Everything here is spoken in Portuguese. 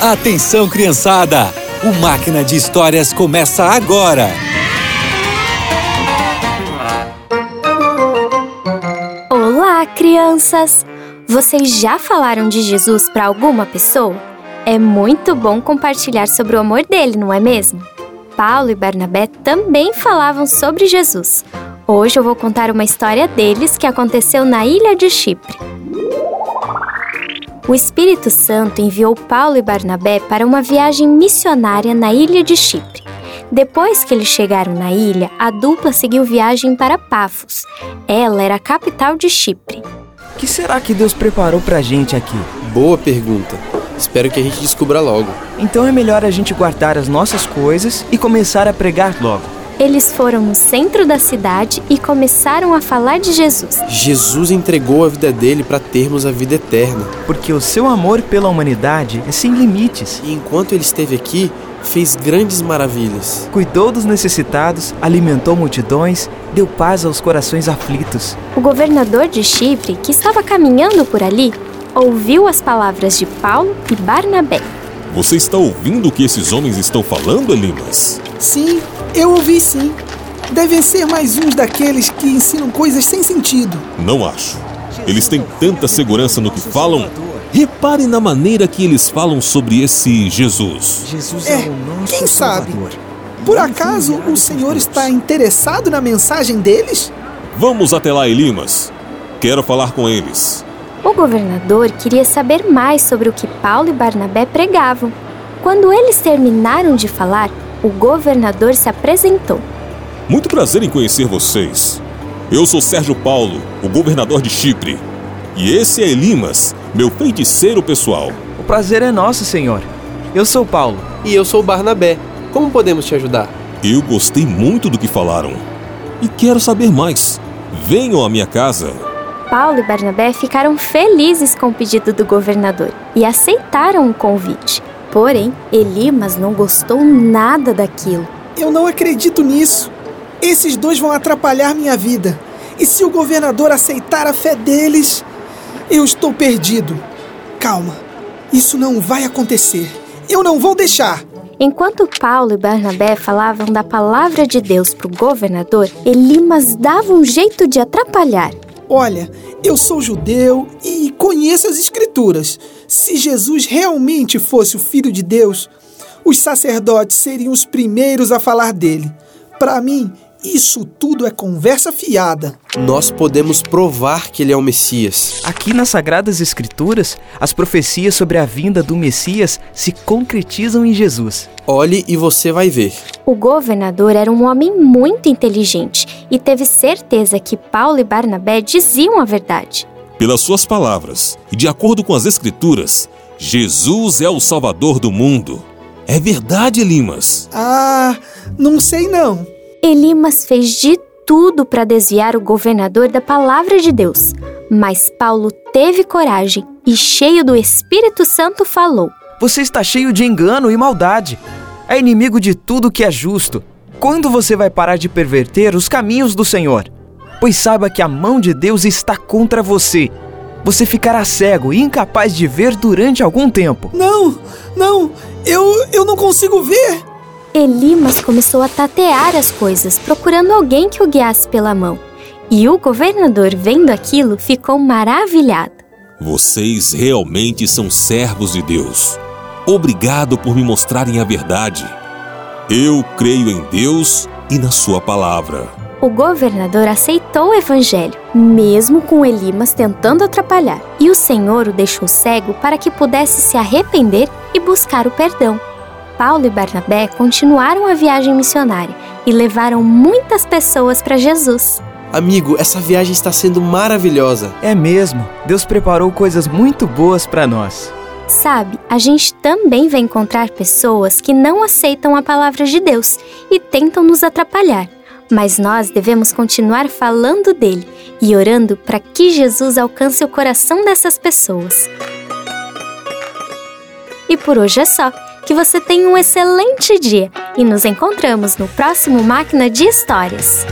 Atenção, criançada! O Máquina de Histórias começa agora! Olá, crianças! Vocês já falaram de Jesus para alguma pessoa? É muito bom compartilhar sobre o amor dele, não é mesmo? Paulo e Barnabé também falavam sobre Jesus. Hoje eu vou contar uma história deles que aconteceu na ilha de Chipre. O Espírito Santo enviou Paulo e Barnabé para uma viagem missionária na ilha de Chipre. Depois que eles chegaram na ilha, a dupla seguiu viagem para Pafos. Ela era a capital de Chipre. O que será que Deus preparou pra gente aqui? Boa pergunta. Espero que a gente descubra logo. Então é melhor a gente guardar as nossas coisas e começar a pregar logo. Eles foram no centro da cidade e começaram a falar de Jesus. Jesus entregou a vida dele para termos a vida eterna. Porque o seu amor pela humanidade é sem limites. E enquanto ele esteve aqui, fez grandes maravilhas. Cuidou dos necessitados, alimentou multidões, deu paz aos corações aflitos. O governador de Chipre, que estava caminhando por ali, ouviu as palavras de Paulo e Barnabé. Você está ouvindo o que esses homens estão falando, Elimas? Sim, eu ouvi sim. Devem ser mais uns daqueles que ensinam coisas sem sentido. Não acho. Eles têm tanta segurança no que falam. Repare na maneira que eles falam sobre esse Jesus. Jesus é, é o nosso quem sabe? Por acaso o Senhor está interessado na mensagem deles? Vamos até lá, Elimas. Quero falar com eles. O governador queria saber mais sobre o que Paulo e Barnabé pregavam. Quando eles terminaram de falar, o governador se apresentou. Muito prazer em conhecer vocês. Eu sou Sérgio Paulo, o governador de Chipre. E esse é Elimas, meu feiticeiro pessoal. O prazer é nosso, senhor. Eu sou Paulo. E eu sou Barnabé. Como podemos te ajudar? Eu gostei muito do que falaram. E quero saber mais. Venham à minha casa. Paulo e Barnabé ficaram felizes com o pedido do governador e aceitaram o convite. Porém, Elimas não gostou nada daquilo. Eu não acredito nisso. Esses dois vão atrapalhar minha vida. E se o governador aceitar a fé deles, eu estou perdido. Calma, isso não vai acontecer. Eu não vou deixar. Enquanto Paulo e Barnabé falavam da palavra de Deus para o governador, Elimas dava um jeito de atrapalhar. Olha, eu sou judeu e conheço as Escrituras. Se Jesus realmente fosse o Filho de Deus, os sacerdotes seriam os primeiros a falar dele. Para mim, isso tudo é conversa fiada. Nós podemos provar que ele é o Messias. Aqui nas Sagradas Escrituras, as profecias sobre a vinda do Messias se concretizam em Jesus. Olhe e você vai ver. O governador era um homem muito inteligente e teve certeza que Paulo e Barnabé diziam a verdade. Pelas suas palavras e de acordo com as Escrituras, Jesus é o Salvador do mundo. É verdade, Elimas? Ah, não sei não. Elimas fez de tudo para desviar o governador da palavra de Deus, mas Paulo teve coragem e, cheio do Espírito Santo, falou: Você está cheio de engano e maldade. É inimigo de tudo que é justo. Quando você vai parar de perverter os caminhos do Senhor? Pois saiba que a mão de Deus está contra você. Você ficará cego e incapaz de ver durante algum tempo. Não, não, eu, eu não consigo ver. Elimas começou a tatear as coisas, procurando alguém que o guiasse pela mão. E o governador, vendo aquilo, ficou maravilhado. Vocês realmente são servos de Deus. Obrigado por me mostrarem a verdade. Eu creio em Deus e na Sua palavra. O governador aceitou o evangelho, mesmo com Elimas tentando atrapalhar, e o Senhor o deixou cego para que pudesse se arrepender e buscar o perdão. Paulo e Barnabé continuaram a viagem missionária e levaram muitas pessoas para Jesus. Amigo, essa viagem está sendo maravilhosa. É mesmo. Deus preparou coisas muito boas para nós. Sabe, a gente também vai encontrar pessoas que não aceitam a palavra de Deus e tentam nos atrapalhar. Mas nós devemos continuar falando dele e orando para que Jesus alcance o coração dessas pessoas. E por hoje é só. Que você tenha um excelente dia e nos encontramos no próximo Máquina de Histórias.